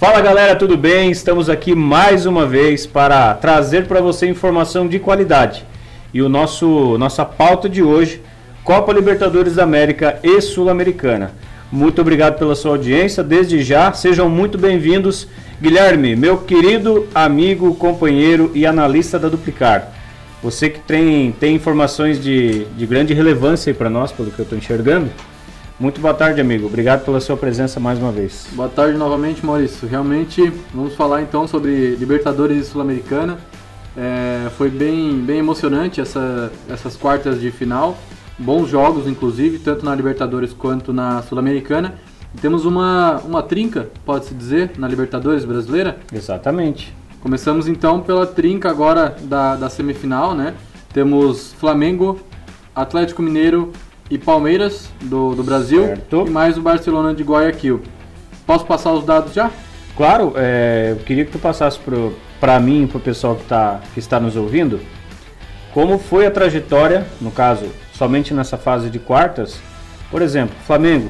Fala galera, tudo bem? Estamos aqui mais uma vez para trazer para você informação de qualidade. E o nosso nossa pauta de hoje, Copa Libertadores da América e Sul-Americana. Muito obrigado pela sua audiência. Desde já, sejam muito bem-vindos. Guilherme, meu querido amigo, companheiro e analista da Duplicar. Você que tem, tem informações de, de grande relevância para nós, pelo que eu estou enxergando. Muito boa tarde, amigo. Obrigado pela sua presença mais uma vez. Boa tarde novamente, Maurício. Realmente, vamos falar então sobre Libertadores e Sul-Americana. É, foi bem, bem emocionante essa, essas quartas de final. Bons jogos, inclusive, tanto na Libertadores quanto na Sul-Americana. Temos uma, uma trinca, pode-se dizer, na Libertadores brasileira? Exatamente. Começamos então pela trinca agora da, da semifinal, né? Temos Flamengo, Atlético Mineiro e Palmeiras do, do Brasil certo. e mais o Barcelona de Guayaquil. Posso passar os dados já? Claro, é, eu queria que tu passasse para mim e para o pessoal que, tá, que está nos ouvindo como foi a trajetória, no caso, somente nessa fase de quartas. Por exemplo, Flamengo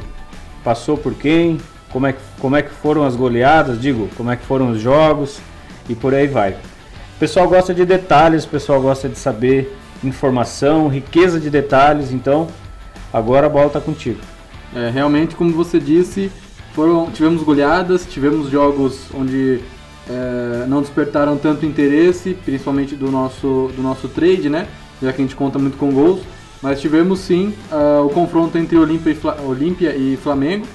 passou por quem? Como é, que, como é que foram as goleadas? Digo, como é que foram os jogos? E por aí vai. O pessoal gosta de detalhes, o pessoal gosta de saber informação, riqueza de detalhes, então Agora a bola está contigo. É, realmente, como você disse, foram, tivemos goleadas, tivemos jogos onde é, não despertaram tanto interesse, principalmente do nosso, do nosso trade, né? Já que a gente conta muito com gols. Mas tivemos sim uh, o confronto entre Olímpia e, Olímpia e Flamengo.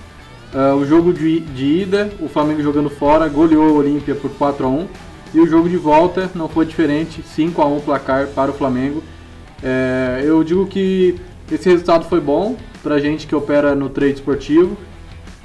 Uh, o jogo de, de, ida, o Flamengo jogando fora, goleou o Olímpia por 4 a 1 E o jogo de volta não foi diferente, 5 a 1 placar para o Flamengo. É, eu digo que esse resultado foi bom pra gente que opera no trade esportivo.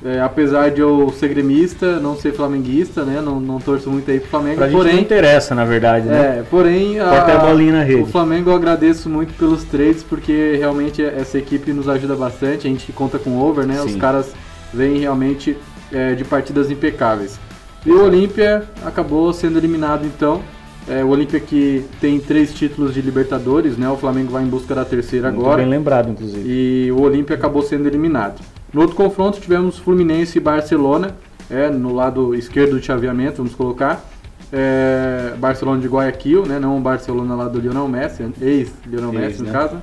É, apesar de eu ser gremista, não ser flamenguista, né? Não, não torço muito aí pro Flamengo. Pra porém, gente não interessa, na verdade, né? É, porém, a, a bolinha na rede. o Flamengo eu agradeço muito pelos trades, porque realmente essa equipe nos ajuda bastante. A gente conta com over, né? Sim. Os caras vêm realmente é, de partidas impecáveis. E o Olímpia acabou sendo eliminado então é, o Olímpia que tem três títulos de Libertadores, né? O Flamengo vai em busca da terceira Muito agora. bem lembrado, inclusive. E o Olímpia acabou sendo eliminado. No outro confronto tivemos Fluminense e Barcelona, é, no lado esquerdo do chaveamento, vamos colocar. É, Barcelona de Guayaquil, né? Não o Barcelona lá do Lionel Messi, ex-Lionel Messi, no né? caso.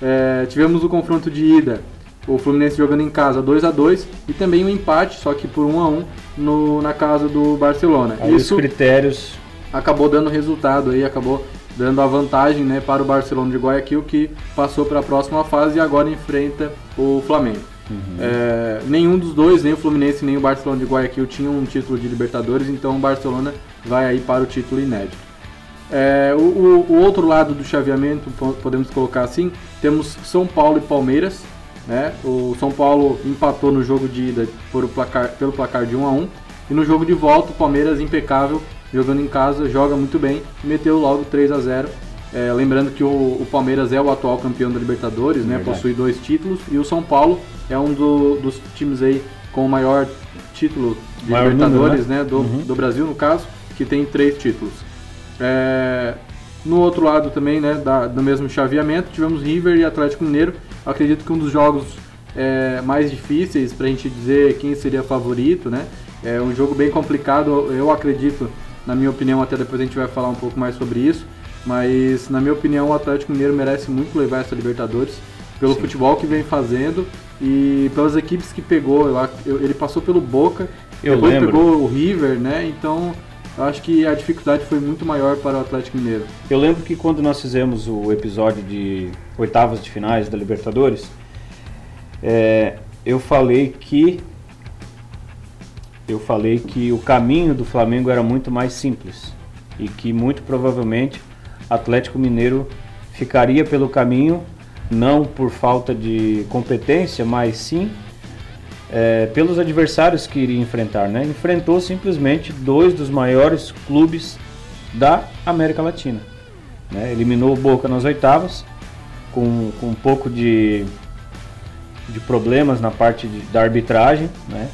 É, tivemos o confronto de ida, o Fluminense jogando em casa 2 a 2 e também um empate, só que por 1 a 1 no, na casa do Barcelona. Aí Isso, os critérios acabou dando resultado aí, acabou dando a vantagem né, para o Barcelona de Guayaquil que passou para a próxima fase e agora enfrenta o Flamengo. Uhum. É, nenhum dos dois, nem o Fluminense nem o Barcelona de Guayaquil tinham um título de Libertadores, então o Barcelona vai aí para o título inédito. É, o, o, o, outro lado do chaveamento, podemos colocar assim, temos São Paulo e Palmeiras. Né? O São Paulo empatou no jogo de ida por placar, pelo placar de 1 a 1 e no jogo de volta o Palmeiras impecável jogando em casa, joga muito bem meteu logo 3 a 0 é, lembrando que o, o, Palmeiras é o atual campeão da Libertadores, né? Possui dois títulos e o São Paulo é um do, dos times aí com o maior título de maior Libertadores, número, né? né? Do, uhum. do, Brasil no caso, que tem três títulos. É, no outro lado também, né? Da, do mesmo chaveamento, tivemos River e Atlético Mineiro. Acredito que um dos jogos é, mais difíceis para a gente dizer quem seria favorito, né? É um jogo bem complicado, eu acredito na minha opinião, até depois a gente vai falar um pouco mais sobre isso. Mas, na minha opinião, o Atlético Mineiro merece muito levar essa Libertadores pelo Sim. futebol que vem fazendo e pelas equipes que pegou. Ele passou pelo Boca, eu depois lembro. pegou o River, né? Então, eu acho que a dificuldade foi muito maior para o Atlético Mineiro. Eu lembro que quando nós fizemos o episódio de oitavas de finais da Libertadores, é, eu falei que eu falei que o caminho do Flamengo era muito mais simples e que muito provavelmente Atlético Mineiro ficaria pelo caminho não por falta de competência, mas sim é, pelos adversários que iria enfrentar. Né? Enfrentou simplesmente dois dos maiores clubes da América Latina. Né? Eliminou o Boca nas oitavas, com, com um pouco de, de problemas na parte de, da arbitragem, né?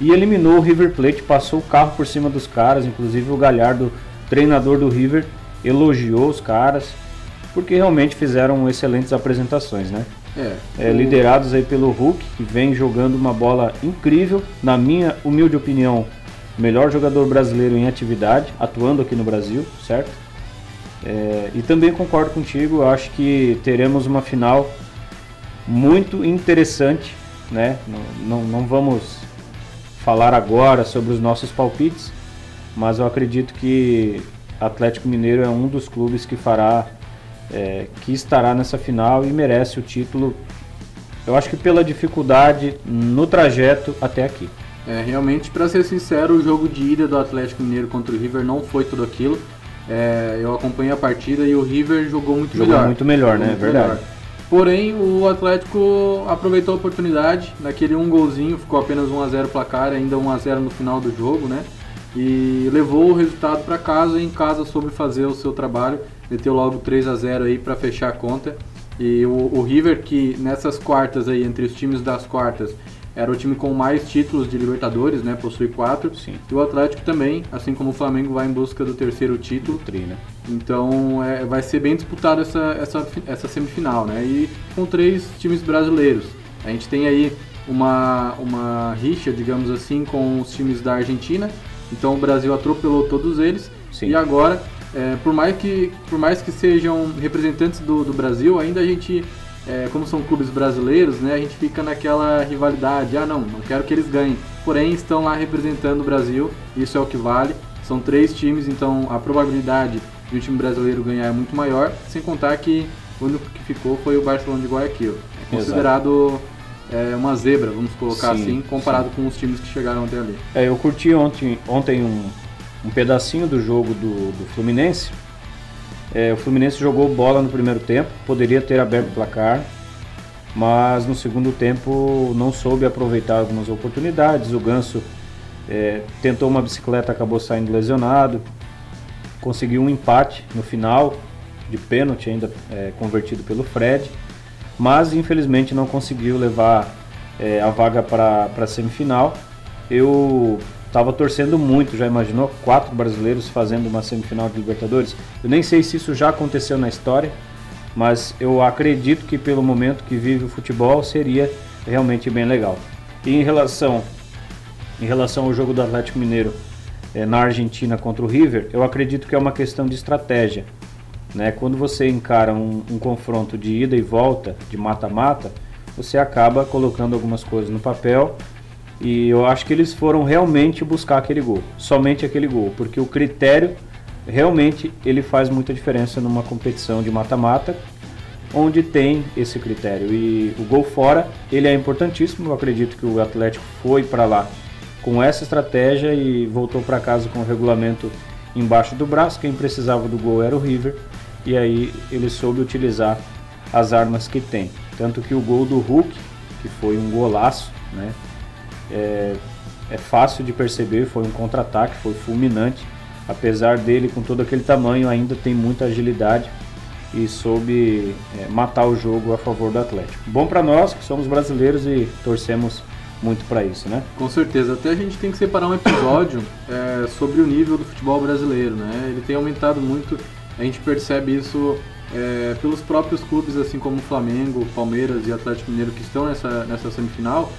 E eliminou o River Plate, passou o carro por cima dos caras, inclusive o Galhardo, treinador do River, elogiou os caras, porque realmente fizeram excelentes apresentações, né? É, é, liderados aí pelo Hulk, que vem jogando uma bola incrível, na minha humilde opinião, melhor jogador brasileiro em atividade, atuando aqui no Brasil, certo? É, e também concordo contigo, acho que teremos uma final muito interessante, né? Não, não, não vamos falar agora sobre os nossos palpites, mas eu acredito que Atlético Mineiro é um dos clubes que fará, é, que estará nessa final e merece o título. Eu acho que pela dificuldade no trajeto até aqui. É, realmente, para ser sincero, o jogo de ida do Atlético Mineiro contra o River não foi tudo aquilo. É, eu acompanhei a partida e o River jogou muito jogou melhor. Jogou muito melhor, jogou né? Muito Verdade. Melhor. Porém, o Atlético aproveitou a oportunidade, naquele um golzinho, ficou apenas 1 a 0 placar, ainda 1 a 0 no final do jogo, né? E levou o resultado para casa e em casa soube fazer o seu trabalho, meteu logo 3 a 0 aí para fechar a conta. E o, o River que nessas quartas aí, entre os times das quartas, era o time com mais títulos de Libertadores, né? Possui quatro. Sim. E o Atlético também, assim como o Flamengo, vai em busca do terceiro título. Tri, né? Então é, vai ser bem disputado essa, essa, essa semifinal, né? E com três times brasileiros. A gente tem aí uma, uma rixa, digamos assim, com os times da Argentina. Então o Brasil atropelou todos eles. Sim. E agora, é, por, mais que, por mais que sejam representantes do, do Brasil, ainda a gente é, como são clubes brasileiros, né, a gente fica naquela rivalidade, ah não, não quero que eles ganhem. Porém, estão lá representando o Brasil, isso é o que vale. São três times, então a probabilidade de um time brasileiro ganhar é muito maior, sem contar que o único que ficou foi o Barcelona de Guayaquil. É considerado é, uma zebra, vamos colocar sim, assim, comparado sim. com os times que chegaram até ali. É, eu curti ontem, ontem um, um pedacinho do jogo do, do Fluminense, é, o Fluminense jogou bola no primeiro tempo, poderia ter aberto o placar, mas no segundo tempo não soube aproveitar algumas oportunidades. O Ganso é, tentou uma bicicleta, acabou saindo lesionado, conseguiu um empate no final, de pênalti ainda é, convertido pelo Fred, mas infelizmente não conseguiu levar é, a vaga para a semifinal. Eu Estava torcendo muito, já imaginou? Quatro brasileiros fazendo uma semifinal de Libertadores. Eu nem sei se isso já aconteceu na história, mas eu acredito que pelo momento que vive o futebol seria realmente bem legal. E em relação, em relação ao jogo do Atlético Mineiro é, na Argentina contra o River, eu acredito que é uma questão de estratégia. Né? Quando você encara um, um confronto de ida e volta, de mata-mata, você acaba colocando algumas coisas no papel e eu acho que eles foram realmente buscar aquele gol, somente aquele gol, porque o critério realmente ele faz muita diferença numa competição de mata-mata, onde tem esse critério. E o gol fora, ele é importantíssimo. Eu acredito que o Atlético foi para lá com essa estratégia e voltou para casa com o regulamento embaixo do braço. Quem precisava do gol era o River, e aí ele soube utilizar as armas que tem. Tanto que o gol do Hulk, que foi um golaço, né? É, é fácil de perceber, foi um contra-ataque, foi fulminante. Apesar dele, com todo aquele tamanho, ainda tem muita agilidade e soube é, matar o jogo a favor do Atlético. Bom para nós que somos brasileiros e torcemos muito para isso, né? Com certeza. Até a gente tem que separar um episódio é, sobre o nível do futebol brasileiro, né? Ele tem aumentado muito. A gente percebe isso é, pelos próprios clubes, assim como o Flamengo, Palmeiras e Atlético Mineiro que estão nessa, nessa semifinal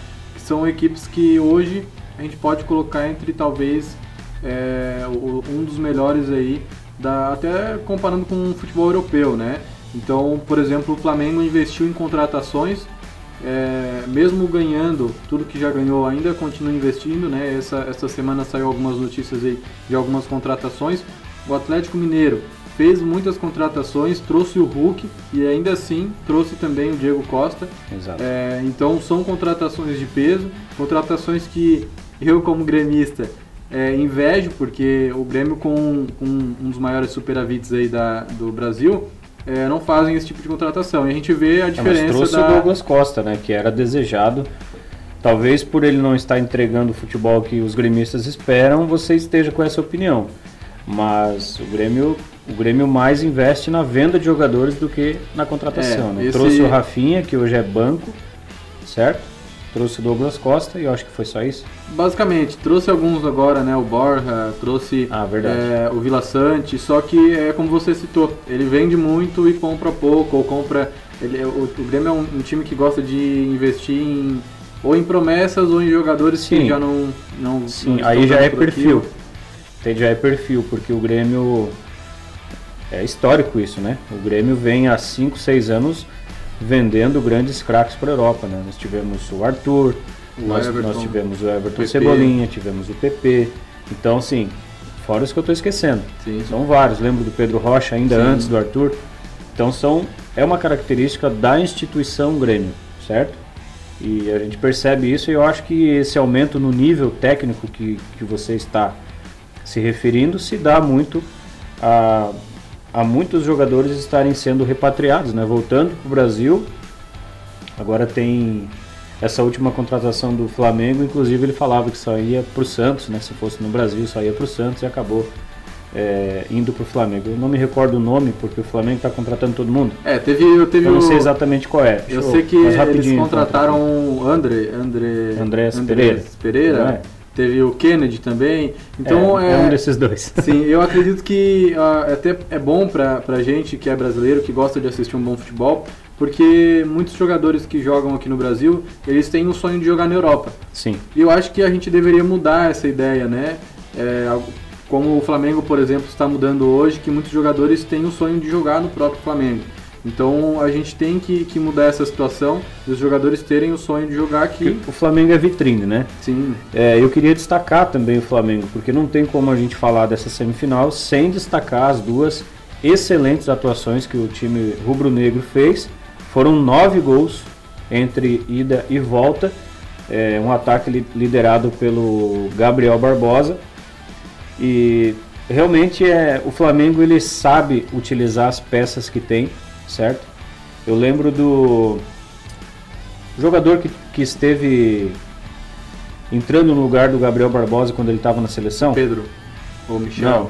são equipes que hoje a gente pode colocar entre talvez é, um dos melhores aí, da, até comparando com o futebol europeu, né? Então, por exemplo, o Flamengo investiu em contratações, é, mesmo ganhando tudo que já ganhou, ainda continua investindo, né? Essa, essa semana saiu algumas notícias aí de algumas contratações. O Atlético Mineiro fez muitas contratações, trouxe o Hulk e ainda assim trouxe também o Diego Costa. Exato. É, então são contratações de peso, contratações que eu como gremista é, invejo, porque o Grêmio com um, um dos maiores superavites aí da, do Brasil é, não fazem esse tipo de contratação. E a gente vê a diferença. É, mas trouxe da... o Douglas Costa, né, que era desejado. Talvez por ele não estar entregando o futebol que os gremistas esperam, você esteja com essa opinião. Mas o Grêmio o Grêmio mais investe na venda de jogadores do que na contratação. É, né? esse... Trouxe o Rafinha, que hoje é banco, certo? Trouxe o Douglas Costa e eu acho que foi só isso. Basicamente, trouxe alguns agora, né? O Borja, trouxe ah, é, o Vila Sante, só que é como você citou, ele vende muito e compra pouco, ou compra. Ele, o, o Grêmio é um, um time que gosta de investir em ou em promessas ou em jogadores Sim. que já não. não Sim, não aí já é perfil. aquilo. Já é perfil, porque o Grêmio é histórico isso, né? O Grêmio vem há 5, 6 anos vendendo grandes craques para a Europa, né? Nós tivemos o Arthur, O nós, Everton, nós tivemos o Everton PP. Cebolinha, tivemos o PP. Então, assim, fora os que eu estou esquecendo. Sim. São vários, lembro do Pedro Rocha ainda Sim. antes do Arthur. Então são é uma característica da instituição Grêmio, certo? E a gente percebe isso e eu acho que esse aumento no nível técnico que, que você está se referindo se dá muito a, a muitos jogadores estarem sendo repatriados, né? Voltando para o Brasil. Agora tem essa última contratação do Flamengo, inclusive ele falava que só ia para o Santos, né? Se fosse no Brasil, só ia para o Santos e acabou é, indo para o Flamengo. Eu não me recordo o nome porque o Flamengo está contratando todo mundo. É, teve, eu teve Eu não sei exatamente qual é. Eu Deixa sei que eles rapidinho, contrataram o André, André, Andrés Andrés Pereira. Teve o Kennedy também. Então é, é, é um desses dois. Sim, eu acredito que ah, até é bom pra, pra gente que é brasileiro, que gosta de assistir um bom futebol, porque muitos jogadores que jogam aqui no Brasil, eles têm o sonho de jogar na Europa. Sim, E eu acho que a gente deveria mudar essa ideia, né? É, como o Flamengo, por exemplo, está mudando hoje, que muitos jogadores têm o sonho de jogar no próprio Flamengo. Então a gente tem que, que mudar essa situação e os jogadores terem o sonho de jogar aqui. o Flamengo é vitrine, né? Sim, É, eu queria destacar também o Flamengo, porque não tem como a gente falar dessa semifinal sem destacar as duas excelentes atuações que o time rubro-negro fez. Foram nove gols entre ida e volta. É, um ataque li- liderado pelo Gabriel Barbosa. E realmente é, o Flamengo ele sabe utilizar as peças que tem, certo? Eu lembro do jogador que, que esteve entrando no lugar do Gabriel Barbosa quando ele estava na seleção. Pedro ou Michel. Não.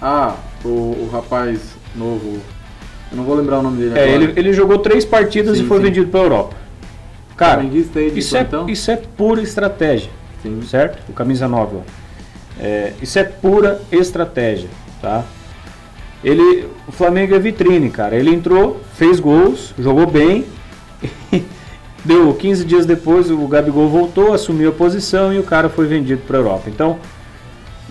Ah, o, o rapaz novo. Eu não vou lembrar o nome dele É, agora. ele, ele jogou três partidas Sim, e foi sim. vendido para a Europa. Cara, isso é, plantão? isso é pura estratégia, Sim. certo? O camisa 9, ó. É, isso é pura estratégia, tá? Ele, o Flamengo é vitrine, cara. Ele entrou, fez gols, jogou bem. Deu 15 dias depois, o Gabigol voltou, assumiu a posição e o cara foi vendido para a Europa. Então,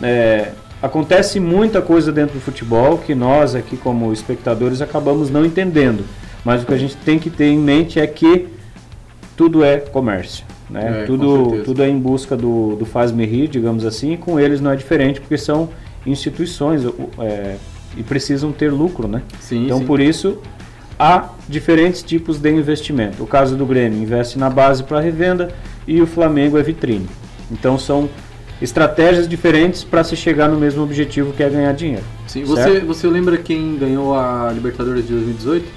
é, acontece muita coisa dentro do futebol que nós aqui como espectadores acabamos não entendendo. Mas o que a gente tem que ter em mente é que tudo é comércio. Né? É, tudo, tudo é em busca do, do faz-me rir, digamos assim, e com eles não é diferente porque são instituições é, e precisam ter lucro. Né? Sim, Então, sim. por isso, há diferentes tipos de investimento. O caso do Grêmio investe na base para revenda e o Flamengo é vitrine. Então, são estratégias diferentes para se chegar no mesmo objetivo que é ganhar dinheiro. Sim, você, você lembra quem ganhou a Libertadores de 2018?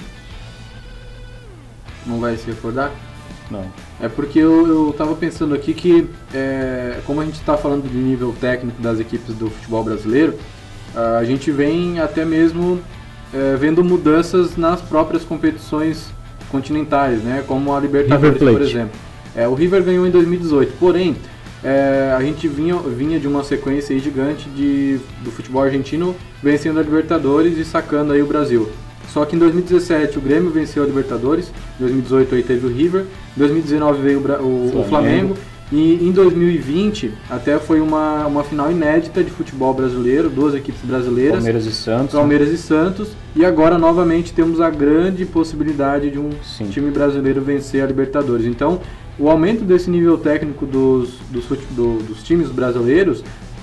Não vai se recordar? Não. É porque eu, eu tava pensando aqui que, é, como a gente está falando de nível técnico das equipes do futebol brasileiro, a gente vem até mesmo é, vendo mudanças nas próprias competições continentais, né? Como a Libertadores, por exemplo. É, o River ganhou em 2018, porém, é, a gente vinha, vinha de uma sequência gigante de, do futebol argentino vencendo a Libertadores e sacando aí o Brasil. Só que em 2017 o Grêmio venceu a Libertadores, em 2018 aí teve o River, em 2019 veio o- o Flamengo. Flamengo e em 2020 até foi uma, uma final inédita de futebol brasileiro, duas equipes brasileiras. Palmeiras e Santos. né? Palmeiras e Santos. E agora novamente temos a grande possibilidade de um Sim. time brasileiro vencer a Libertadores. Então, o aumento desse nível técnico dos, dos, do- dos times brasileiros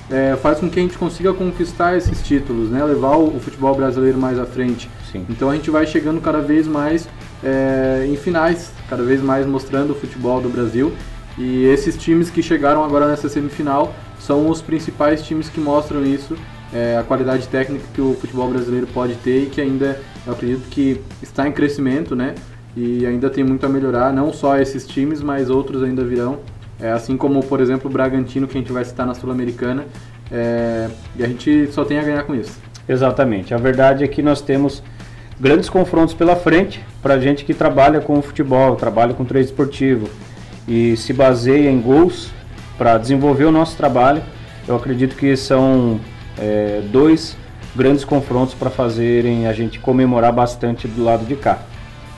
é, faz com que a gente consiga conquistar esses títulos, né? levar o, o futebol brasileiro mais à frente. Sim. Então a gente vai chegando cada vez mais é, em finais, cada vez mais mostrando o futebol do Brasil. E esses times que chegaram agora nessa semifinal são os principais times que mostram isso, é, a qualidade técnica que o futebol brasileiro pode ter e que ainda, eu acredito que está em crescimento, né? E ainda tem muito a melhorar, não só esses times, mas outros ainda virão. É, assim como, por exemplo, o Bragantino, que a gente vai citar na Sul-Americana. É, e a gente só tem a ganhar com isso. Exatamente. A verdade é que nós temos grandes confrontos pela frente para gente que trabalha com futebol, trabalha com trade esportivo e se baseia em gols para desenvolver o nosso trabalho. Eu acredito que são é, dois grandes confrontos para fazerem a gente comemorar bastante do lado de cá.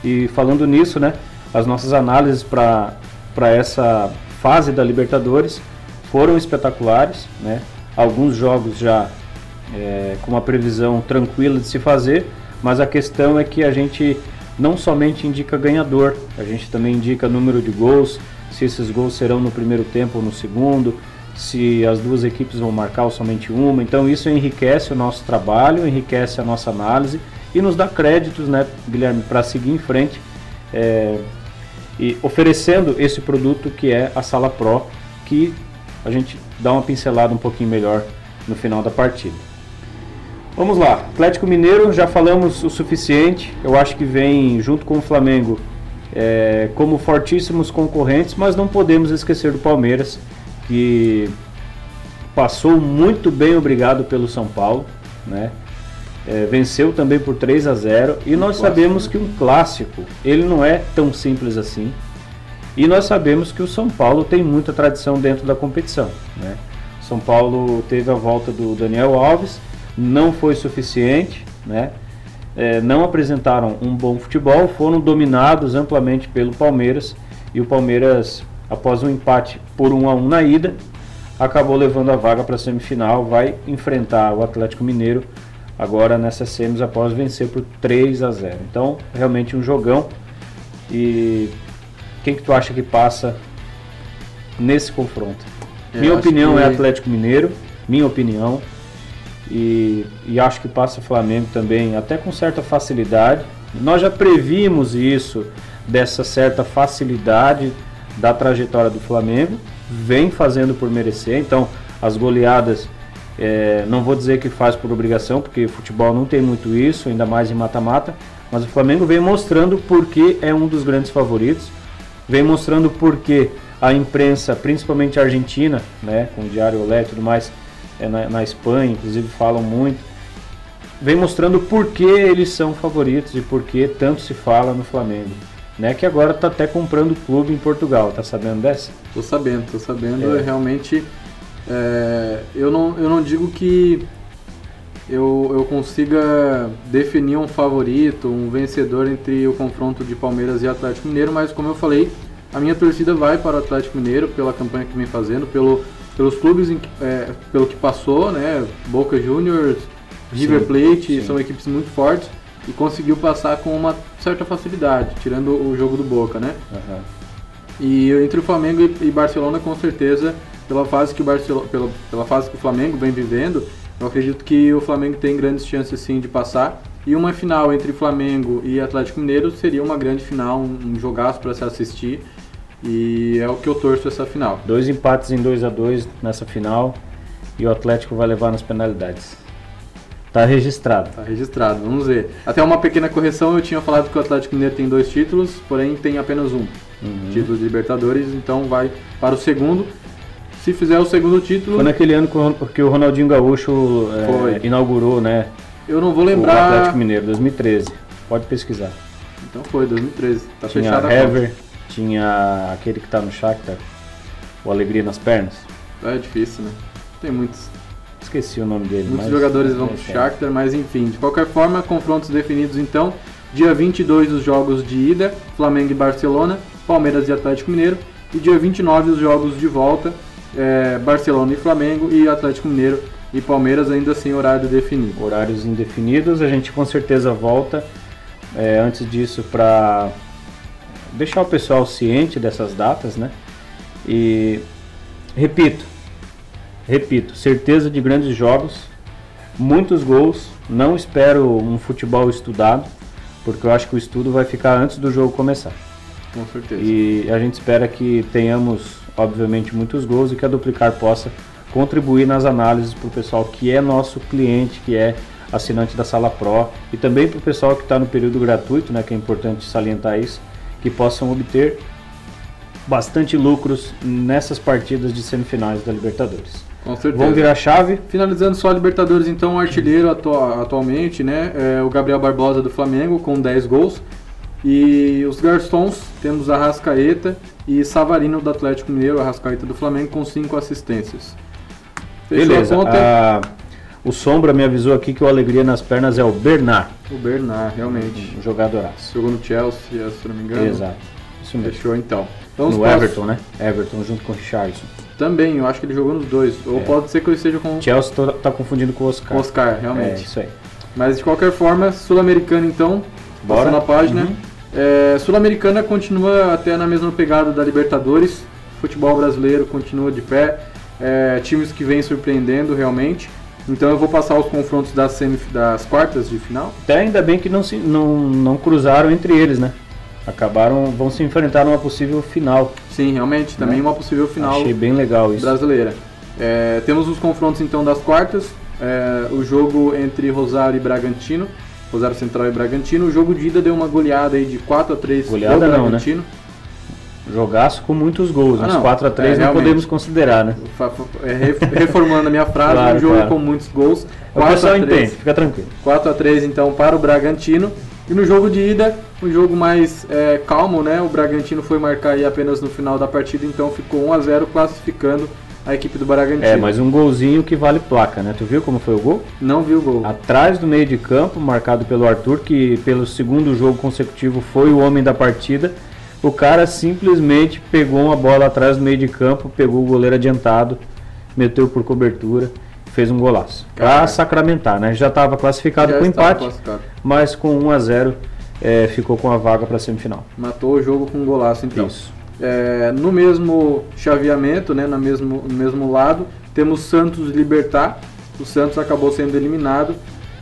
E falando nisso, né, as nossas análises para essa fase da Libertadores foram espetaculares, né? Alguns jogos já é, com uma previsão tranquila de se fazer, mas a questão é que a gente não somente indica ganhador, a gente também indica número de gols, se esses gols serão no primeiro tempo ou no segundo, se as duas equipes vão marcar ou somente uma. Então isso enriquece o nosso trabalho, enriquece a nossa análise e nos dá créditos, né, Guilherme, para seguir em frente é, e oferecendo esse produto que é a Sala Pro, que a gente dá uma pincelada um pouquinho melhor no final da partida. Vamos lá, Atlético Mineiro, já falamos o suficiente. Eu acho que vem junto com o Flamengo é, como fortíssimos concorrentes, mas não podemos esquecer do Palmeiras, que passou muito bem obrigado pelo São Paulo, né? É, venceu também por 3 a 0 e um nós clássico, sabemos né? que um clássico ele não é tão simples assim e nós sabemos que o São Paulo tem muita tradição dentro da competição né? São Paulo teve a volta do Daniel Alves não foi suficiente, né? É, não apresentaram um bom futebol, foram dominados amplamente pelo Palmeiras e o Palmeiras, após um empate por 1 a 1 na ida, acabou levando a vaga para a semifinal, vai enfrentar o Atlético Mineiro agora nessa semis após vencer por 3 a 0. Então, realmente um jogão. E quem que tu acha que passa nesse confronto? Eu minha opinião é que... é Atlético Mineiro, minha opinião. E, e acho que passa o Flamengo também, até com certa facilidade. Nós já previmos isso, dessa certa facilidade da trajetória do Flamengo, vem fazendo por merecer. Então, as goleadas, é, não vou dizer que faz por obrigação, porque futebol não tem muito isso, ainda mais em mata-mata, mas o Flamengo vem mostrando porque é um dos grandes favoritos, vem mostrando porque a imprensa, principalmente a argentina, né, com o Diário Olé e tudo mais, na, na Espanha, inclusive falam muito, vem mostrando por que eles são favoritos e por que tanto se fala no Flamengo. Né, que agora está até comprando clube em Portugal, tá sabendo dessa? Tô sabendo, tô sabendo. É. Realmente, é, eu, não, eu não digo que eu, eu consiga definir um favorito, um vencedor entre o confronto de Palmeiras e Atlético Mineiro, mas como eu falei, a minha torcida vai para o Atlético Mineiro pela campanha que vem fazendo, pelo pelos clubes é, pelo que passou, né? Boca Juniors, River Plate, sim. são equipes muito fortes e conseguiu passar com uma certa facilidade, tirando o jogo do Boca, né? Uhum. E entre o Flamengo e Barcelona, com certeza, pela fase que o Barcelona, pela, pela fase que o Flamengo vem vivendo, eu acredito que o Flamengo tem grandes chances sim de passar. E uma final entre Flamengo e Atlético Mineiro seria uma grande final, um, um jogaço para se assistir. E é o que eu torço essa final. Dois empates em 2 a 2 nessa final e o Atlético vai levar nas penalidades. Tá registrado. Tá registrado, vamos ver. Até uma pequena correção, eu tinha falado que o Atlético Mineiro tem dois títulos, porém tem apenas um. Uhum. Título de Libertadores, então vai para o segundo. Se fizer o segundo título. Foi naquele ano que o Ronaldinho Gaúcho é, inaugurou, né? Eu não vou lembrar. O Atlético Mineiro, 2013. Pode pesquisar. Então foi, 2013. Tá Tinha fechado a Hever, tinha aquele que tá no Shakhtar, o Alegria nas Pernas. É difícil, né? Tem muitos. Esqueci o nome dele. Muitos jogadores vão é, pro Shakhtar, mas enfim. De qualquer forma, confrontos definidos então. Dia 22 os jogos de ida, Flamengo e Barcelona, Palmeiras e Atlético Mineiro. E dia 29 os jogos de volta, é, Barcelona e Flamengo e Atlético Mineiro e Palmeiras ainda sem horário definido. Horários indefinidos, a gente com certeza volta é, antes disso para deixar o pessoal ciente dessas datas, né? E repito, repito, certeza de grandes jogos, muitos gols. Não espero um futebol estudado, porque eu acho que o estudo vai ficar antes do jogo começar. Com certeza. E a gente espera que tenhamos, obviamente, muitos gols e que a Duplicar possa contribuir nas análises para o pessoal que é nosso cliente, que é assinante da Sala Pro e também para o pessoal que está no período gratuito, né, que é importante salientar isso, que possam obter bastante lucros nessas partidas de semifinais da Libertadores. Com certeza. Vamos virar a chave. Finalizando só a Libertadores, então, o artilheiro atualmente, né, é o Gabriel Barbosa do Flamengo, com 10 gols. E os garçons, temos a Rascaeta e Savarino do Atlético Mineiro, a Rascaeta do Flamengo, com 5 assistências. Fechou Beleza. A, o Sombra me avisou aqui que o Alegria nas Pernas é o Bernard. O Bernard, realmente. Um jogadoraço. Jogou no Chelsea, se não me engano. Exato. Isso mesmo. Fechou então. Então, no Everton, né? Everton junto com o Richardson. Também, eu acho que ele jogou nos dois. Ou É. pode ser que eu esteja com o Chelsea tá, tá confundindo com o Oscar. Oscar, É, realmente. isso aí. Mas de qualquer forma, Sul-Americana então, Bora. passando a página. Uhum. É, Sul-Americana continua até na mesma pegada da Libertadores. Futebol brasileiro continua de pé. É, times que vêm surpreendendo realmente. Então eu vou passar os confrontos das, semif- das quartas de final. Até ainda bem que não, se, não, não cruzaram entre eles, né? Acabaram, vão se enfrentar numa possível final. Sim, realmente, também Né? uma possível final Achei bem legal isso. brasileira. É, temos os confrontos então das quartas. É, o jogo entre Rosário e Bragantino. Rosário Central e Bragantino. O jogo de ida deu uma goleada aí de 4 a 3 Goleada pro não, né? Jogaço com muitos gols, Ah, uns não. 4 a 3 É, não podemos considerar, né? É, re- reformulando a minha frase, Claro, um jogo claro. com muitos gols. O 4 pessoal a 3. entende, fica tranquilo. 4 a 3 então para o Bragantino. E no jogo de ida, um jogo mais é, calmo, né? O Bragantino foi marcar aí apenas no final da partida, então ficou 1 a 0 classificando a equipe do Bragantino. É, mas um golzinho que vale placa, né? Tu viu como foi o gol? Não viu o gol. Atrás do meio de campo, marcado pelo Arthur, que pelo segundo jogo consecutivo foi o homem da partida. O cara simplesmente pegou uma bola atrás do meio de campo, pegou o goleiro adiantado, meteu por cobertura, fez um golaço. Pra Caraca. sacramentar, né? Já estava classificado Já com empate, classificado. mas com 1 a 0 é, ficou com a vaga para semifinal. Matou o jogo com um golaço então. Isso. É, no mesmo chaveamento, né, no, mesmo, no mesmo lado, temos Santos Libertar. O Santos acabou sendo eliminado,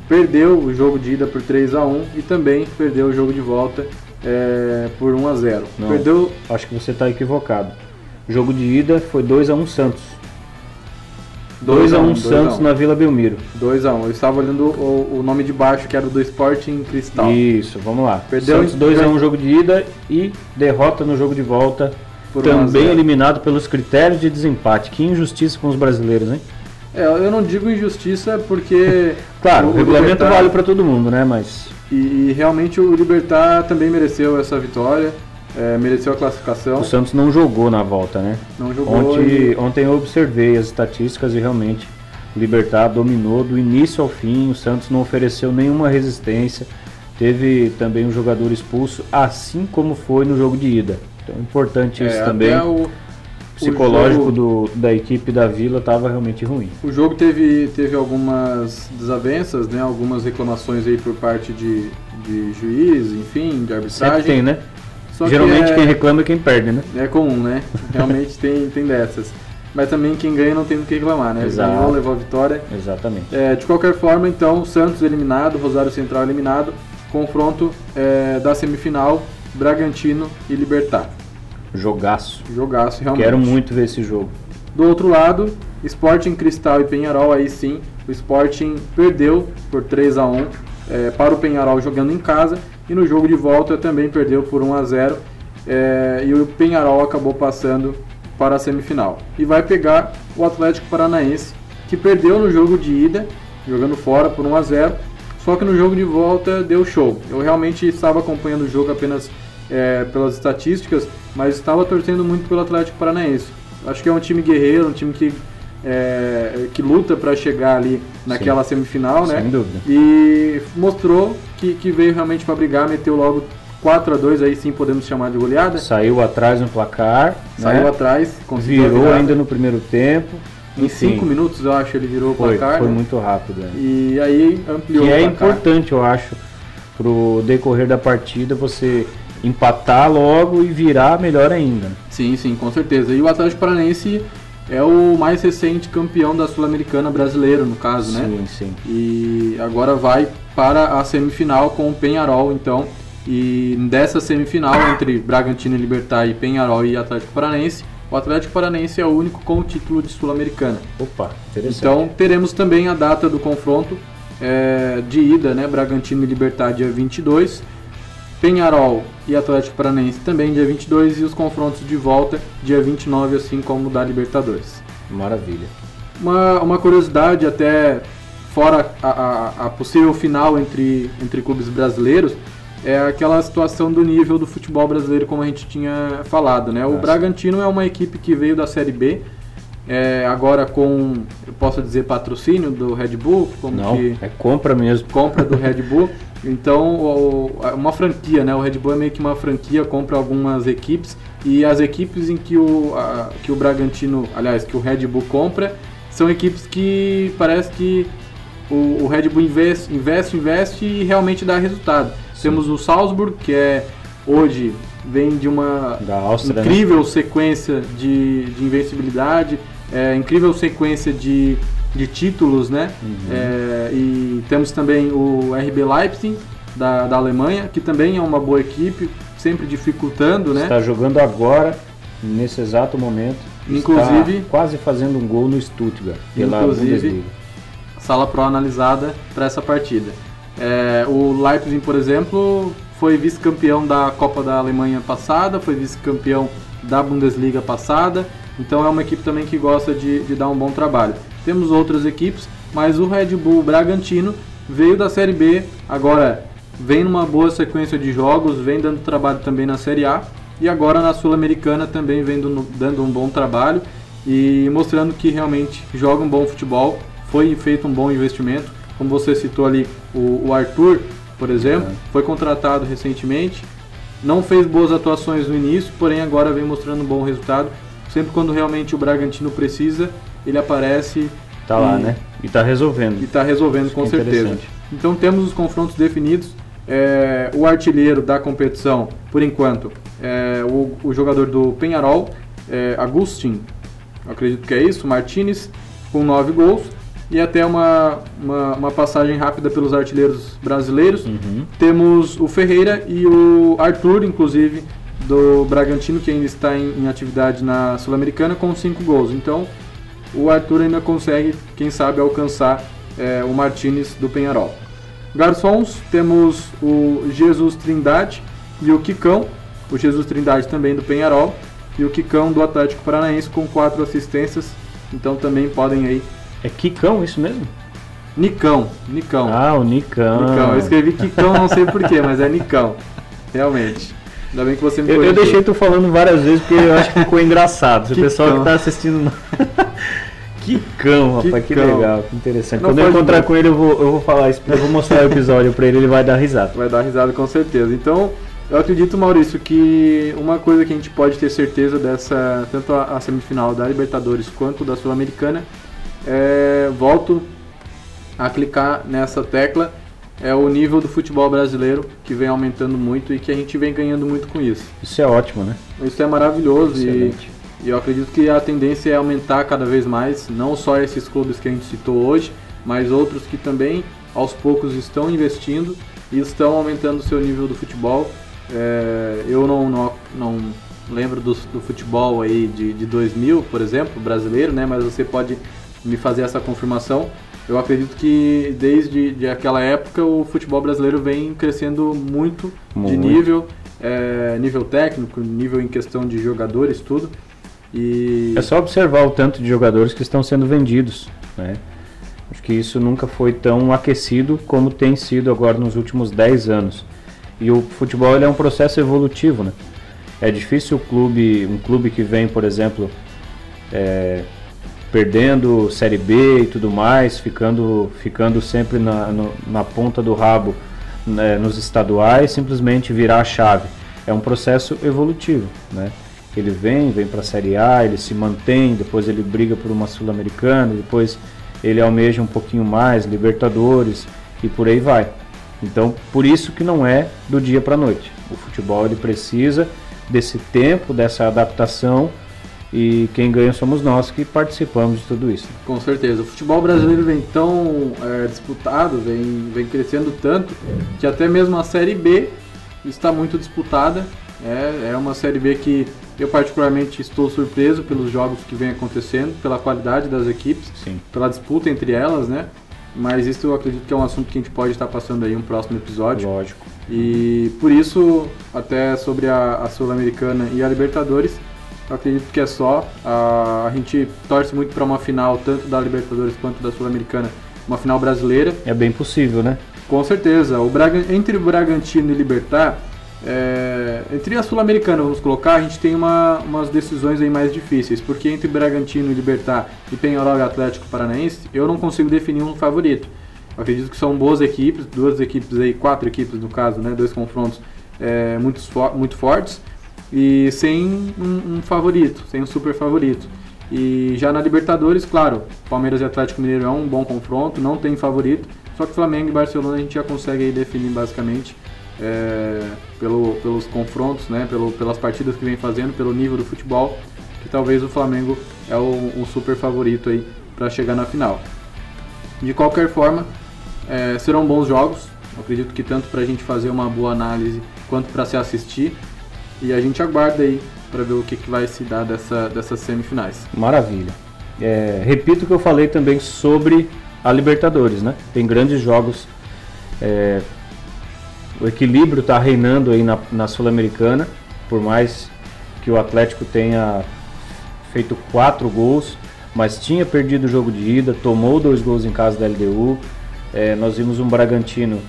perdeu o jogo de ida por 3 a 1 e também perdeu o jogo de volta é, por 1 a 0 Não. Perdeu Acho que você está equivocado. O jogo de ida foi 2 a 1 Santos. 2 a 1 dois Santos na Vila Belmiro. 2 a 1 Eu estava olhando o, o nome de baixo, que era do Sporting Cristal. Isso, vamos lá. Perdeu Santos em- 2 a 1 jogo de ida e derrota no jogo de volta. Por 1 a também 0. eliminado pelos critérios de desempate. Que injustiça com os brasileiros, hein? É, eu não digo injustiça porque. Claro, o, regulamento vale para todo mundo, né? Mas E, e realmente o Libertar também mereceu essa vitória, é, mereceu a classificação. o Santos não jogou na volta, né? Não jogou. Ontem, e- ontem eu observei as estatísticas e realmente o Libertar dominou do início ao fim. O Santos não ofereceu nenhuma resistência. Teve também um jogador expulso, assim como foi no jogo de ida. Então é importante isso é, também. até o, psicológico jogo, do, da equipe da Vila estava realmente ruim. o jogo teve, teve algumas desavenças, né? Algumas reclamações aí por parte de, de juiz, enfim, de arbitragem. Sempre tem, né? Só que Geralmente é, quem reclama é quem perde, né? é comum, né? Realmente tem, tem dessas. Mas também quem ganha não tem do que reclamar, né? Exato. Ganhou, levou a vitória. Exatamente. É, de qualquer forma, então, Santos eliminado, Rosário Central eliminado, confronto é, da semifinal, Bragantino e Libertar. Jogaço. Jogaço, realmente. Quero muito ver esse jogo. Do outro lado, Sporting Cristal e Penharol, aí sim, o Sporting perdeu por 3 a 1 é, para o Penharol jogando em casa e no jogo de volta também perdeu por 1 a 0 é, e o Penharol acabou passando para a semifinal. E vai pegar o Atlético Paranaense, que perdeu no jogo de ida, jogando fora por 1 a 0 só que no jogo de volta deu show. Eu realmente estava acompanhando o jogo apenas é, pelas estatísticas, mas estava torcendo muito pelo Atlético Paranaense. Acho que é um time guerreiro, um time que, é, que luta para chegar ali naquela semifinal, né? Sem dúvida. E mostrou que, que veio realmente para brigar, meteu logo 4 a 2 aí sim podemos chamar de goleada. Saiu atrás no placar, Saiu né? atrás, virou ainda no primeiro tempo. em Enfim, 5 minutos, eu acho, ele virou o foi, placar. foi né? muito rápido. né? E aí ampliou Que o é placar. importante, eu acho, pro decorrer da partida você empatar logo e virar melhor ainda. Sim, sim, com certeza. E o Atlético Paranaense é o mais recente campeão da Sul-Americana brasileiro, no caso, né? Sim, sim. E agora vai para a semifinal com o Penharol, então. E dessa semifinal entre Bragantino e Libertar e Penharol e Atlético Paranaense, o Atlético Paranaense é o único com o título de Sul-Americana. Opa, interessante. Então teremos também a data do confronto é, de ida, né? Bragantino e Libertar dia 22, Penharol e Atlético Paranaense também dia 22 e os confrontos de volta dia 29, assim como da Libertadores. Maravilha. Uma, uma curiosidade até fora a, a- a possível final entre, entre clubes brasileiros é aquela situação do nível do futebol brasileiro como a gente tinha falado, né? O Nossa. Bragantino é uma equipe que veio da Série B, é, agora com, eu posso dizer, patrocínio do Red Bull, como Não, que é compra mesmo. compra do Red Bull. Então, o- uma franquia, né? O Red Bull é meio que uma franquia, compra algumas equipes. e as equipes em que o, a, que o Bragantino, aliás, que o Red Bull compra, são equipes que parece que o, o Red Bull investe, investe, investe e realmente dá resultado. Sim. Temos o Salzburg, que é hoje vem de uma Áustria, né? incrível né? sequência de, de invencibilidade, é, incrível sequência de, de títulos, né? Uhum. É, e temos também o RB Leipzig, da, da Alemanha, que também é uma boa equipe, sempre dificultando, né? Está jogando agora, nesse exato momento. Inclusive, quase fazendo um gol no Stuttgart. Inclusive, sala pro analisada para essa partida. É, o Leipzig, por exemplo, foi vice-campeão da Copa da Alemanha passada, foi vice-campeão da Bundesliga passada, então é uma equipe também que gosta de, de dar um bom trabalho. Temos outras equipes, mas o Red Bull Bragantino veio da Série B, agora vem numa boa sequência de jogos, vem dando trabalho também na Série A e agora na Sul-Americana também vem dando um bom trabalho e mostrando que realmente joga um bom futebol, foi feito um bom investimento. Como você citou ali, o, o Arthur, por exemplo, é. foi contratado recentemente, não fez boas atuações no início, porém agora vem mostrando um bom resultado. Sempre quando realmente o Bragantino precisa, ele aparece. Tá e, lá, né? E tá resolvendo. E tá resolvendo Isso com é certeza. Então temos os confrontos definidos. É, o artilheiro da competição, por enquanto, é o, o jogador do Penharol, é, Agustin, acredito que é isso, Martinez, com nove gols. E até uma, uma, uma, passagem rápida pelos artilheiros brasileiros. Uhum. Temos o Ferreira e o Arthur, inclusive, do Bragantino, que ainda está em, em atividade na Sul-Americana, com cinco gols. Então, o Arthur ainda consegue, quem sabe, alcançar é, o Martinez do Penharol. Garçons, temos o Jesus Trindade e o Quicão, o Jesus Trindade também do Penharol, e o Quicão do Atlético Paranaense com quatro assistências, então também podem aí. É Quicão isso mesmo? Nicão, Nicão. Ah, o Nicão. Nicão. Eu escrevi Quicão, não sei porquê, mas é Nicão. Realmente. Ainda bem que você me eu, eu deixei tu falando várias vezes porque eu acho que ficou engraçado. Se o pessoal que tá assistindo. Que cão, rapaz, que, que legal, que interessante. Não Quando eu encontrar com ele, eu vou, eu vou falar isso, eu vou mostrar o episódio pra ele, ele vai dar risada. Vai dar risada com certeza. Então, eu acredito, Maurício, que uma coisa que a gente pode ter certeza dessa, tanto a, a semifinal da Libertadores quanto da Sul-Americana, é, volto a clicar nessa tecla, é o nível do futebol brasileiro que vem aumentando muito e que a gente vem ganhando muito com isso. Isso é ótimo, né? Isso é maravilhoso Excelente. e e eu acredito que a tendência é aumentar cada vez mais, não só esses clubes que a gente citou hoje, mas outros que também aos poucos estão investindo e estão aumentando o seu nível do futebol. É, eu não, não, não lembro do, do, futebol aí de, de 2000, por exemplo, brasileiro, né? Mas você pode me fazer essa confirmação. Eu acredito que desde de aquela época o futebol brasileiro vem crescendo muito, muito. de nível, é, nível técnico, nível em questão de jogadores, tudo. E... É só observar o tanto de jogadores que estão sendo vendidos. Né? Acho que isso nunca foi tão aquecido como tem sido agora nos últimos 10 anos. E o futebol é um processo evolutivo. Né? É difícil o clube, um clube que vem, por exemplo, é, perdendo Série B e tudo mais, ficando, ficando sempre na, no, na ponta do rabo né, nos estaduais, simplesmente virar a chave. É um processo evolutivo. Né? Ele vem, vem para a Série A, ele se mantém, depois ele briga por uma Sul-Americana, depois ele almeja um pouquinho mais, Libertadores e por aí vai. Então, por isso que não é do dia para a noite. O futebol ele precisa desse tempo, dessa adaptação e quem ganha somos nós que participamos de tudo isso. Com certeza. O futebol brasileiro vem tão é, disputado, vem, vem crescendo tanto, que até mesmo a Série B está muito disputada. É, é uma Série B que eu particularmente estou surpreso pelos jogos que vem acontecendo, pela qualidade das equipes, Sim. pela disputa entre elas, né? Mas isso eu acredito que é um assunto que a gente pode estar passando aí um próximo episódio. Lógico. E por isso, até sobre a, a Sul-Americana e a Libertadores, eu acredito que é só. A, a gente torce muito para uma final, tanto da Libertadores quanto da Sul-Americana, uma final brasileira. É bem possível, né? Com certeza. O Braga, entre o Bragantino e Libertar, é, entre a Sul-Americana, vamos colocar, a gente tem uma, umas decisões aí mais difíceis, porque entre Bragantino e Libertar e Penharol e Atlético Paranaense, eu não consigo definir um favorito. Eu acredito que são boas equipes, duas equipes aí, quatro equipes no caso, né, dois confrontos é, muito, muito fortes, e sem um, um favorito, sem um super favorito. E já na Libertadores, claro, Palmeiras e Atlético Mineiro é um bom confronto, não tem favorito, só que Flamengo e Barcelona a gente já consegue definir basicamente é, pelo, pelos confrontos, né, pelo, pelas partidas que vem fazendo, pelo nível do futebol, que talvez o Flamengo é o, um super favorito aí para chegar na final. De qualquer forma, é, serão bons jogos, acredito que tanto para a gente fazer uma boa análise quanto para se assistir, e a gente aguarda aí para ver o que, que vai se dar dessa, dessas semifinais. Maravilha. É, repito o que eu falei também sobre a Libertadores, né? Tem grandes jogos. É, o equilíbrio está reinando aí na, na Sul-Americana, por mais que o Atlético tenha feito quatro gols, mas tinha perdido o jogo de ida, tomou dois gols em casa da LDU. É, nós vimos um Bragantino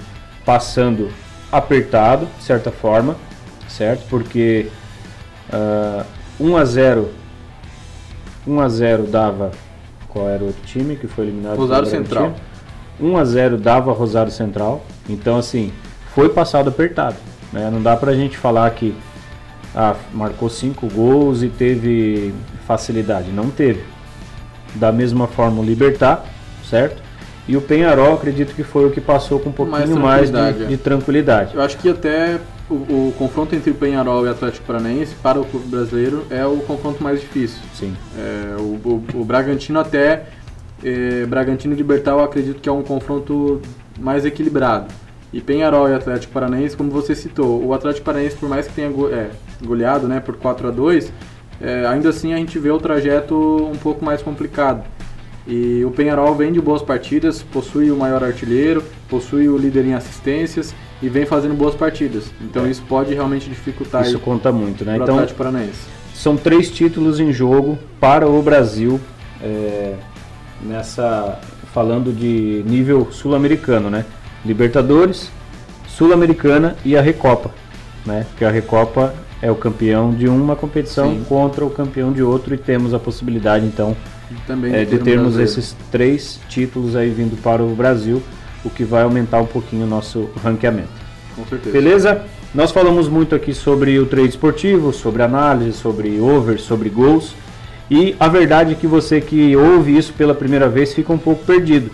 passando apertado, de certa forma, certo? Porque uh, 1 a 0 1 a 0 dava qual era o outro time que foi eliminado? Rosário Central. 1 a 0 dava Rosário Central. Então assim, foi passado apertado. Né? Não dá pra gente falar que ah, marcou cinco gols e teve facilidade. Não teve. Da mesma forma o Libertar, certo? E o Penharol, acredito que foi o que passou com um pouquinho mais, mais de, de, tranquilidade. Eu acho que até o, o, confronto entre o Penharol e o Atlético Paranaense para o clube brasileiro é o confronto mais difícil. Sim. É, o, o, o, Bragantino até é, Bragantino e Libertar eu acredito que é um confronto mais equilibrado. E Penharol e Atlético Paranaense, como você citou, o Atlético Paranaense, por mais que tenha go é, goleado né, por 4 a 2 é, ainda assim a gente vê o trajeto um pouco mais complicado. E o Penharol vem de boas partidas, possui o maior artilheiro, possui o líder em assistências e vem fazendo boas partidas. Então é. isso pode realmente dificultar. Isso conta muito, né? Então Atlético Paranaense. São três títulos em jogo para o Brasil é, nessa falando de nível sul-americano, né? Libertadores, Sul-Americana e a Recopa, né? Porque a Recopa é o campeão de uma competição Sim. contra o campeão de outro e temos a possibilidade então Também é, de termos esses três títulos aí vindo para o Brasil, o que vai aumentar um pouquinho o nosso ranqueamento. Com certeza. Beleza? Nós falamos muito aqui sobre o trade esportivo, sobre análise, sobre over, sobre gols. E a verdade é que você que ouve isso pela primeira vez fica um pouco perdido.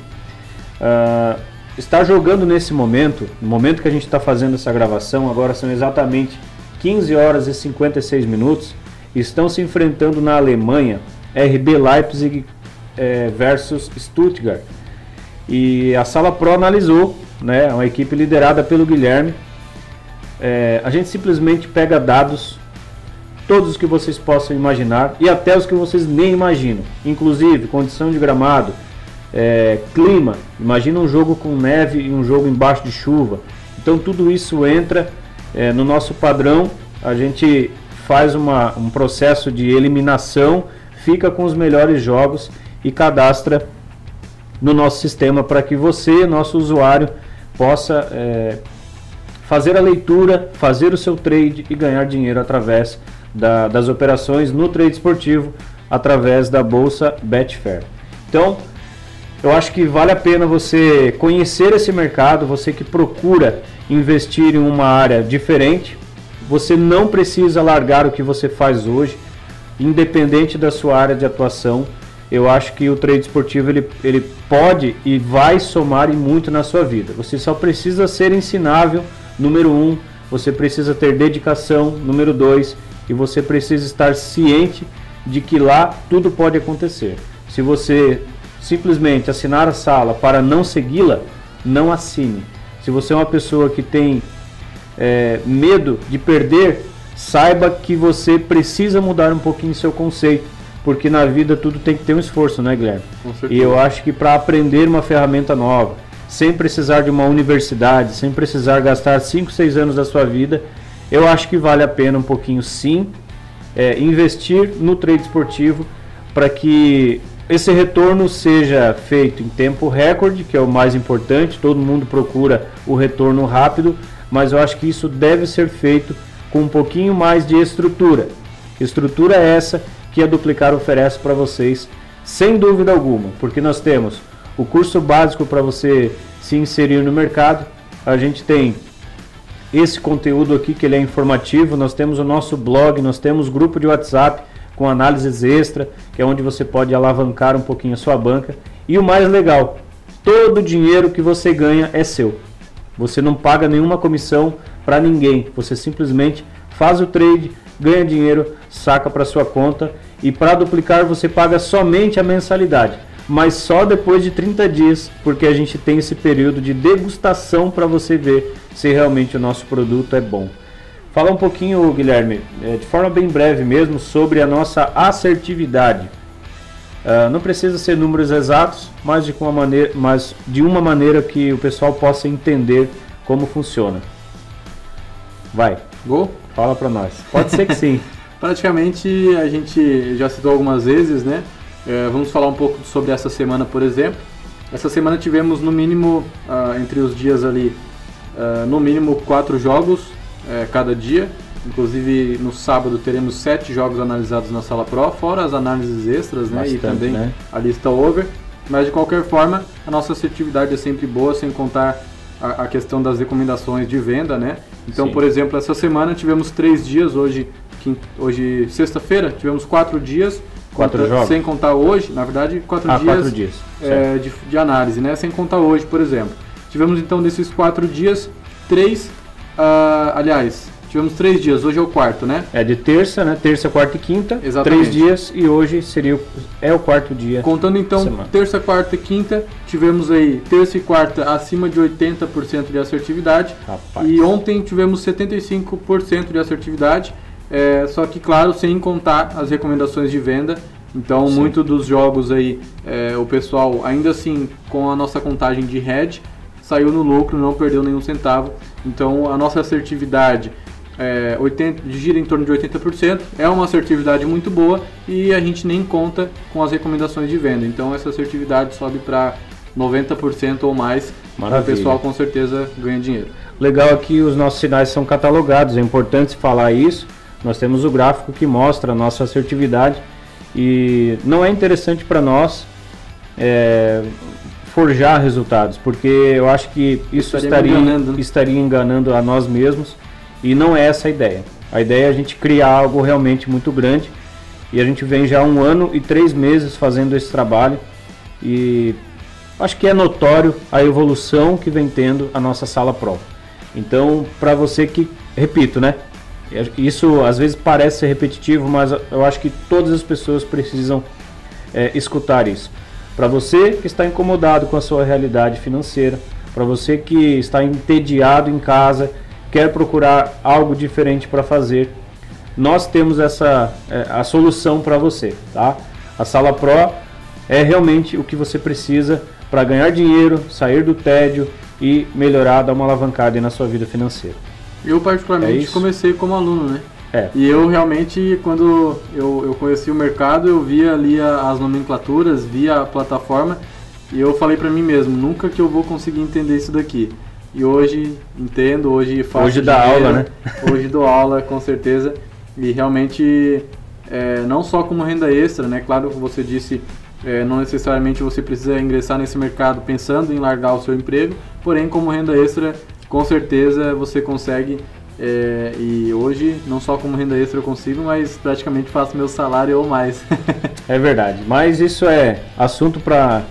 Uh, está jogando nesse momento, no momento que a gente está fazendo essa gravação, agora são exatamente 15 horas e 56 minutos, estão se enfrentando na Alemanha RB Leipzig é, versus Stuttgart. E a Sala Pro analisou, né, uma equipe liderada pelo Guilherme. É, a gente simplesmente pega dados, todos os que vocês possam imaginar e até os que vocês nem imaginam, inclusive condição de gramado, é, clima. Imagina um jogo com neve e um jogo embaixo de chuva. Então tudo isso entra é, no nosso padrão, a gente faz uma, um processo de eliminação, fica com os melhores jogos e cadastra no nosso sistema para que você, nosso usuário, possa é, fazer a leitura, fazer o seu trade e ganhar dinheiro através da, das operações no trade esportivo através da bolsa Betfair. Então, eu acho que vale a pena você conhecer esse mercado, você que procura investir em uma área diferente. Você não precisa largar o que você faz hoje, independente da sua área de atuação. Eu acho que o trade esportivo ele, ele pode e vai somar e muito na sua vida. Você só precisa ser ensinável, número um. Você precisa ter dedicação, número dois. E você precisa estar ciente de que lá tudo pode acontecer. Se você simplesmente assinar a sala para não segui-la, não assine. Se você é uma pessoa que tem é, medo de perder, saiba que você precisa mudar um pouquinho seu conceito, porque na vida tudo tem que ter um esforço, né, Guilherme? E eu acho que para aprender uma ferramenta nova, sem precisar de uma universidade, sem precisar gastar 5, 6 anos da sua vida, eu acho que vale a pena um pouquinho sim é, investir no trade esportivo para que esse retorno seja feito em tempo recorde, que é o mais importante, todo mundo procura o retorno rápido, mas eu acho que isso deve ser feito com um pouquinho mais de estrutura. Estrutura essa que a Duplicar oferece para vocês, sem dúvida alguma, porque nós temos o curso básico para você se inserir no mercado, a gente tem esse conteúdo aqui que ele é informativo. Nós temos o nosso blog, nós temos grupo de WhatsApp com análises extra, que é onde você pode alavancar um pouquinho a sua banca. E o mais legal, todo o dinheiro que você ganha é seu. Você não paga nenhuma comissão para ninguém. Você simplesmente faz o trade, ganha dinheiro, saca para sua conta e para duplicar você paga somente a mensalidade, mas só depois de 30 dias, porque a gente tem esse período de degustação para você ver se realmente o nosso produto é bom. Fala um pouquinho, Guilherme, é, de forma bem breve mesmo, sobre a nossa assertividade. Uh, não precisa ser números exatos, mas de, uma maneira, mas de uma maneira que o pessoal possa entender como funciona. Vai. Gol? Fala para nós. Pode ser que sim. Praticamente a gente já citou algumas vezes, né? É, vamos falar um pouco sobre essa semana, por exemplo. Essa semana tivemos no mínimo, uh, entre os dias ali, uh, no mínimo quatro jogos uh, cada dia. Inclusive no sábado teremos sete jogos analisados na sala Pro, fora as análises extras né? Bastante, e também né? a lista over. Mas de qualquer forma, a nossa assertividade é sempre boa, sem contar a, a questão das recomendações de venda, né? Então, Sim. por exemplo, essa semana tivemos três dias, hoje, hoje sexta-feira, tivemos quatro dias. Quatro conta, jogos? Sem contar hoje, na verdade, quatro ah, dias, quatro dias. É, de, de, análise, né? Sem contar hoje, por exemplo. Tivemos então desses quatro dias, três, uh, aliás, Tivemos três dias, hoje é o quarto, né? É de terça, né? Terça, quarta e quinta. Exatamente. Três dias e hoje seria o, é o quarto dia. Contando então terça, quarta e quinta, tivemos aí terça e quarta acima de 80% de assertividade. Rapaz. E ontem tivemos 75% de assertividade. É, só que, claro, sem contar as recomendações de venda. Então, Sim. muito dos jogos aí, é, o pessoal, ainda assim, com a nossa contagem de head, saiu no lucro, não perdeu nenhum centavo. Então, a nossa assertividade é, 80, gira em torno de 80%, é uma assertividade muito boa e a gente nem conta com as recomendações de venda. Então essa assertividade sobe para 90% ou mais. Maravilha. O pessoal com certeza ganha dinheiro. Legal aqui os nossos sinais são catalogados, é importante falar isso. Nós temos o gráfico que mostra a nossa assertividade e não é interessante para nós é, forjar resultados, porque eu acho que isso estaria, estaria enganando, né? estaria enganando a nós mesmos e não é essa a ideia. A ideia é a gente criar algo realmente muito grande. E a gente vem já um ano e três meses fazendo esse trabalho. E acho que é notório a evolução que vem tendo a nossa sala Pro. Então, para você que, repito, né? Isso às vezes parece ser repetitivo, mas eu acho que todas as pessoas precisam é, escutar isso. Para você que está incomodado com a sua realidade financeira, para você que está entediado em casa quer procurar algo diferente para fazer, nós temos essa é, a solução para você, tá? A Sala Pro é realmente o que você precisa para ganhar dinheiro, sair do tédio e melhorar, dar uma alavancada na sua vida financeira. Eu particularmente é comecei como aluno, né? É. E eu realmente, quando eu, eu conheci o mercado, eu via ali as nomenclaturas, via a plataforma e eu falei para mim mesmo, nunca que eu vou conseguir entender isso daqui. E hoje entendo, hoje faço. Hoje dá aula, né? Hoje dou aula, com certeza. E realmente, é, não só como renda extra, né? Claro que você disse, é, não necessariamente você precisa ingressar nesse mercado pensando em largar o seu emprego, porém, como renda extra, com certeza você consegue. É, e hoje, não só como renda extra eu consigo, mas praticamente faço meu salário ou mais. é verdade. Mas isso é assunto para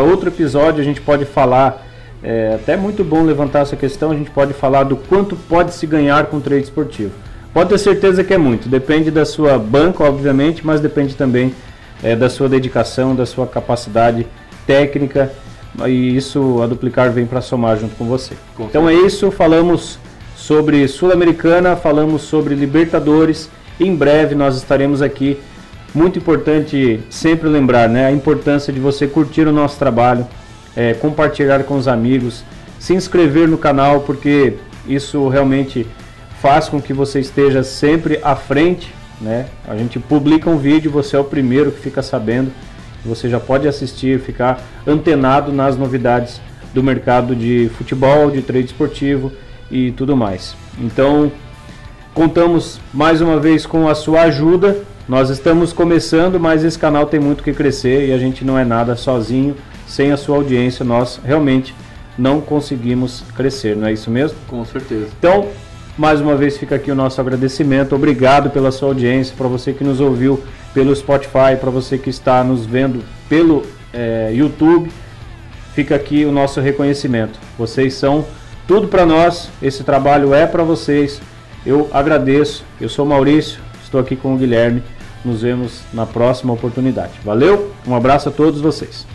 outro episódio. A gente pode falar é até muito bom levantar essa questão. A gente pode falar do quanto pode se ganhar com trade esportivo. Pode ter certeza que é muito. Depende da sua banca, obviamente, mas depende também é, da sua dedicação, da sua capacidade técnica. E isso a duplicar vem para somar junto com você. Com então é isso. Falamos sobre Sul-Americana, falamos sobre Libertadores. Em breve nós estaremos aqui. Muito importante sempre lembrar né, a importância de você curtir o nosso trabalho é, compartilhar com os amigos, se inscrever no canal, porque isso realmente faz com que você esteja sempre à frente. Né? A gente publica um vídeo, você é o primeiro que fica sabendo. Você já pode assistir, ficar antenado nas novidades do mercado de futebol, de trade esportivo e tudo mais. Então, contamos mais uma vez com a sua ajuda. Nós estamos começando, mas esse canal tem muito que crescer e a gente não é nada sozinho sem a sua audiência nós realmente não conseguimos crescer, não é isso mesmo? Com certeza. Então, Mais uma vez fica aqui o nosso agradecimento. Obrigado pela sua audiência, para você que nos ouviu pelo Spotify, para você que está nos vendo pelo é, YouTube. Fica aqui o nosso reconhecimento. Vocês são tudo para nós. Esse trabalho é para vocês. Eu agradeço. Eu sou Maurício, estou aqui com o Guilherme. Nos vemos na próxima oportunidade. Valeu, um abraço a todos vocês.